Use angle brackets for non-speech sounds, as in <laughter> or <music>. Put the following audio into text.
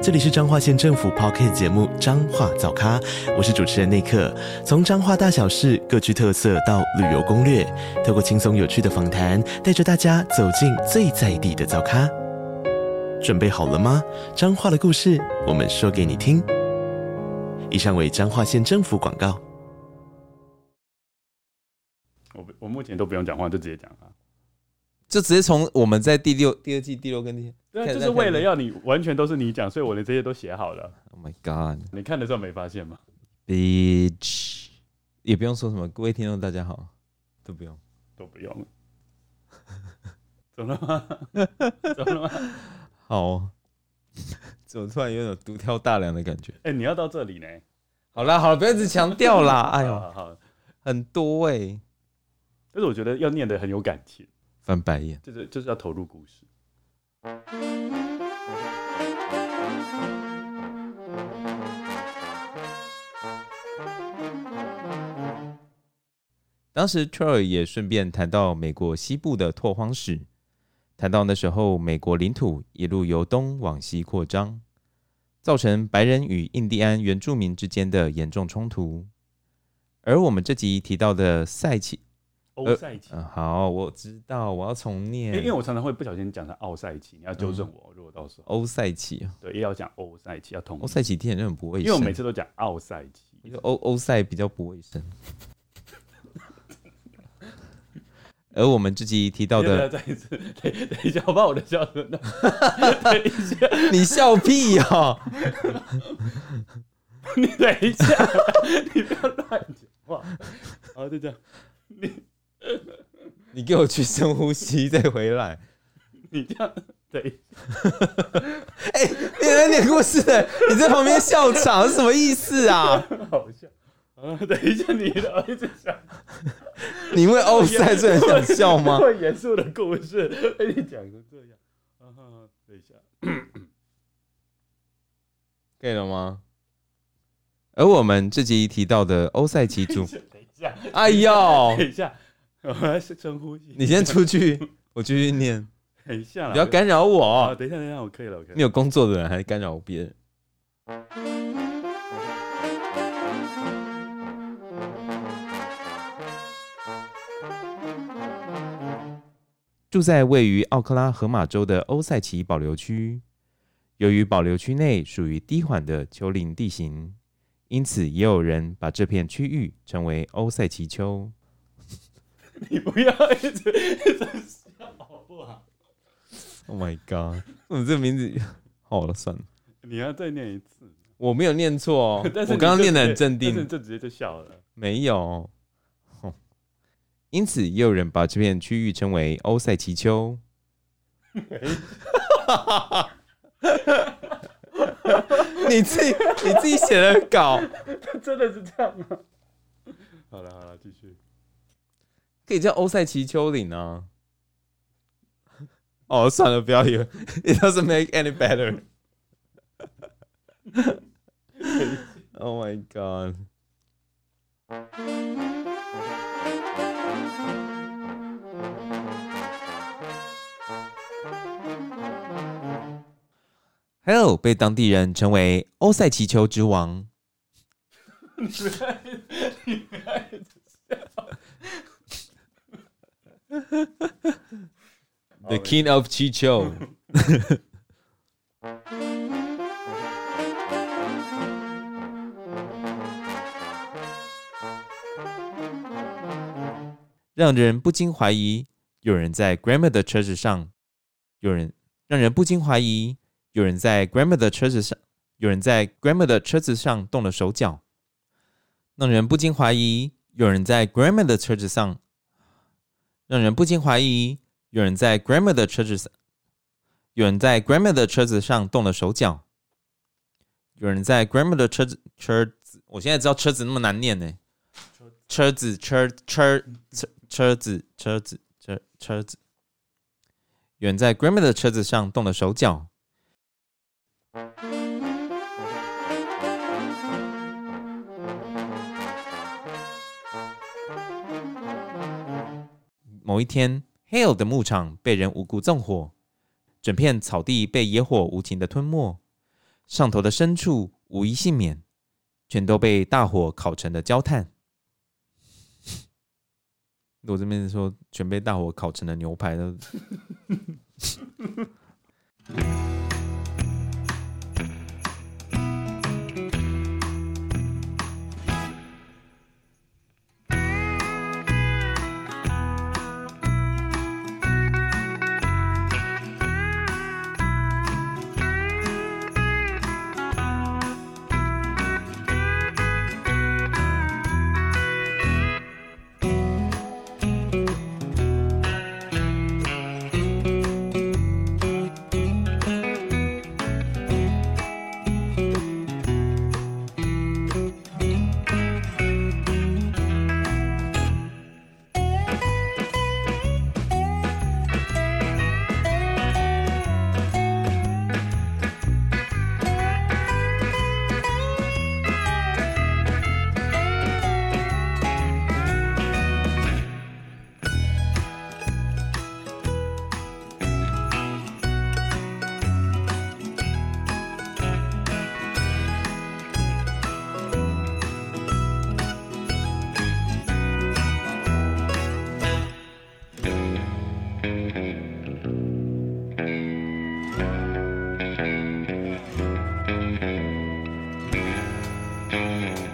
这里是彰化县政府 Podcast 节目《彰化早咖》，我是主持人内克。从彰化大小事各具特色到旅游攻略，透过轻松有趣的访谈，带着大家走进最在地的早咖。准备好了吗？彰化的故事，我们说给你听。以上为彰化县政府广告。我我目前都不用讲话，就直接讲啊。就直接从我们在第六第二季第六跟第，对，就是为了要你完全都是你讲，所以我连这些都写好了。Oh my god！你看的时候没发现吗？Bitch，也不用说什么，各位听众大家好，都不用，都不用。<laughs> 怎么了吗？<laughs> 怎么了吗？好，怎么突然有种独挑大梁的感觉？哎、欸，你要到这里呢？好啦好了，不要一直强调啦。<laughs> 哎呦，好，好，很多哎、欸，但是我觉得要念的很有感情。翻白眼，就是就是要投入故事。当时 Troy 也顺便谈到美国西部的拓荒史，谈到那时候美国领土一路由东往西扩张，造成白人与印第安原住民之间的严重冲突。而我们这集提到的赛奇。欧赛奇，嗯，好，我知道，我要重念，因为我常常会不小心讲成奥赛奇，你要纠正我。如果到时候欧赛奇，对，也要讲欧赛奇，要同。欧赛奇听起来就很不卫生，因为我每次都讲奥赛奇，因为欧欧赛比较不卫生。<laughs> 而我们自己提到的，再一次，等等一下，我把我的笑声，<laughs> 等一下，你笑屁呀、喔！<laughs> 你等一下，你不要乱讲话。好，就这样，你。<laughs> 你给我去深呼吸，再回来。你这样对？<laughs> 哎、欸，你在念故事的，你在旁边笑场是什么意思啊？好笑啊！等一下，你的儿子想，你因为欧赛所以想笑吗？这么严肃的故事被你讲成这样啊！等一下，可以了吗？而我们这集提到的欧赛奇族，等一下，哎呦，等一下。我还是深呼吸。你先出去，我继续念。等一下，不要干扰我。等一下，等一下，我可以了，我可以了。你有工作的人还干扰别人。住在位于奥克拉荷马州的欧塞奇保留区，由于保留区内属于低缓的丘陵地形，因此也有人把这片区域称为欧塞奇丘。<laughs> 你不要一直一直笑好不好？Oh my god！我这个名字好了，算了。你要再念一次。我没有念错哦，<laughs> 但是我刚刚念的很镇定，就直接就笑了。没有。因此，也有人把这片区域称为欧塞奇丘。你自己你自己写的稿，<laughs> 真的是这样吗？好了好了，继续。可以叫欧赛奇丘陵啊！哦，算了，不要演，It doesn't make any better. Oh my god! Hello，被当地人称为欧塞奇丘之王。The King of Chicho，<laughs> <laughs> 让人不禁怀疑，有人在 Grandma 的车子上，有人让人不禁怀疑，有人在 Grandma 的车子上，有人在 Grandma 的车子上动了手脚，让人不禁怀疑，有人在 Grandma 的车子上。让人不禁怀疑，有人在 Grandma 的车子上，有人在 Grandma 的车子上动了手脚。有人在 Grandma 的车子车子，我现在知道车子那么难念呢。车子车车车车子车子车车子有人在 Grandma 的车子上动了手脚。某一天，Hale 的牧场被人无故纵火，整片草地被野火无情的吞没，上头的牲畜无一幸免，全都被大火烤成了焦炭。我这边说，全被大火烤成了牛排的。<laughs> Thank you.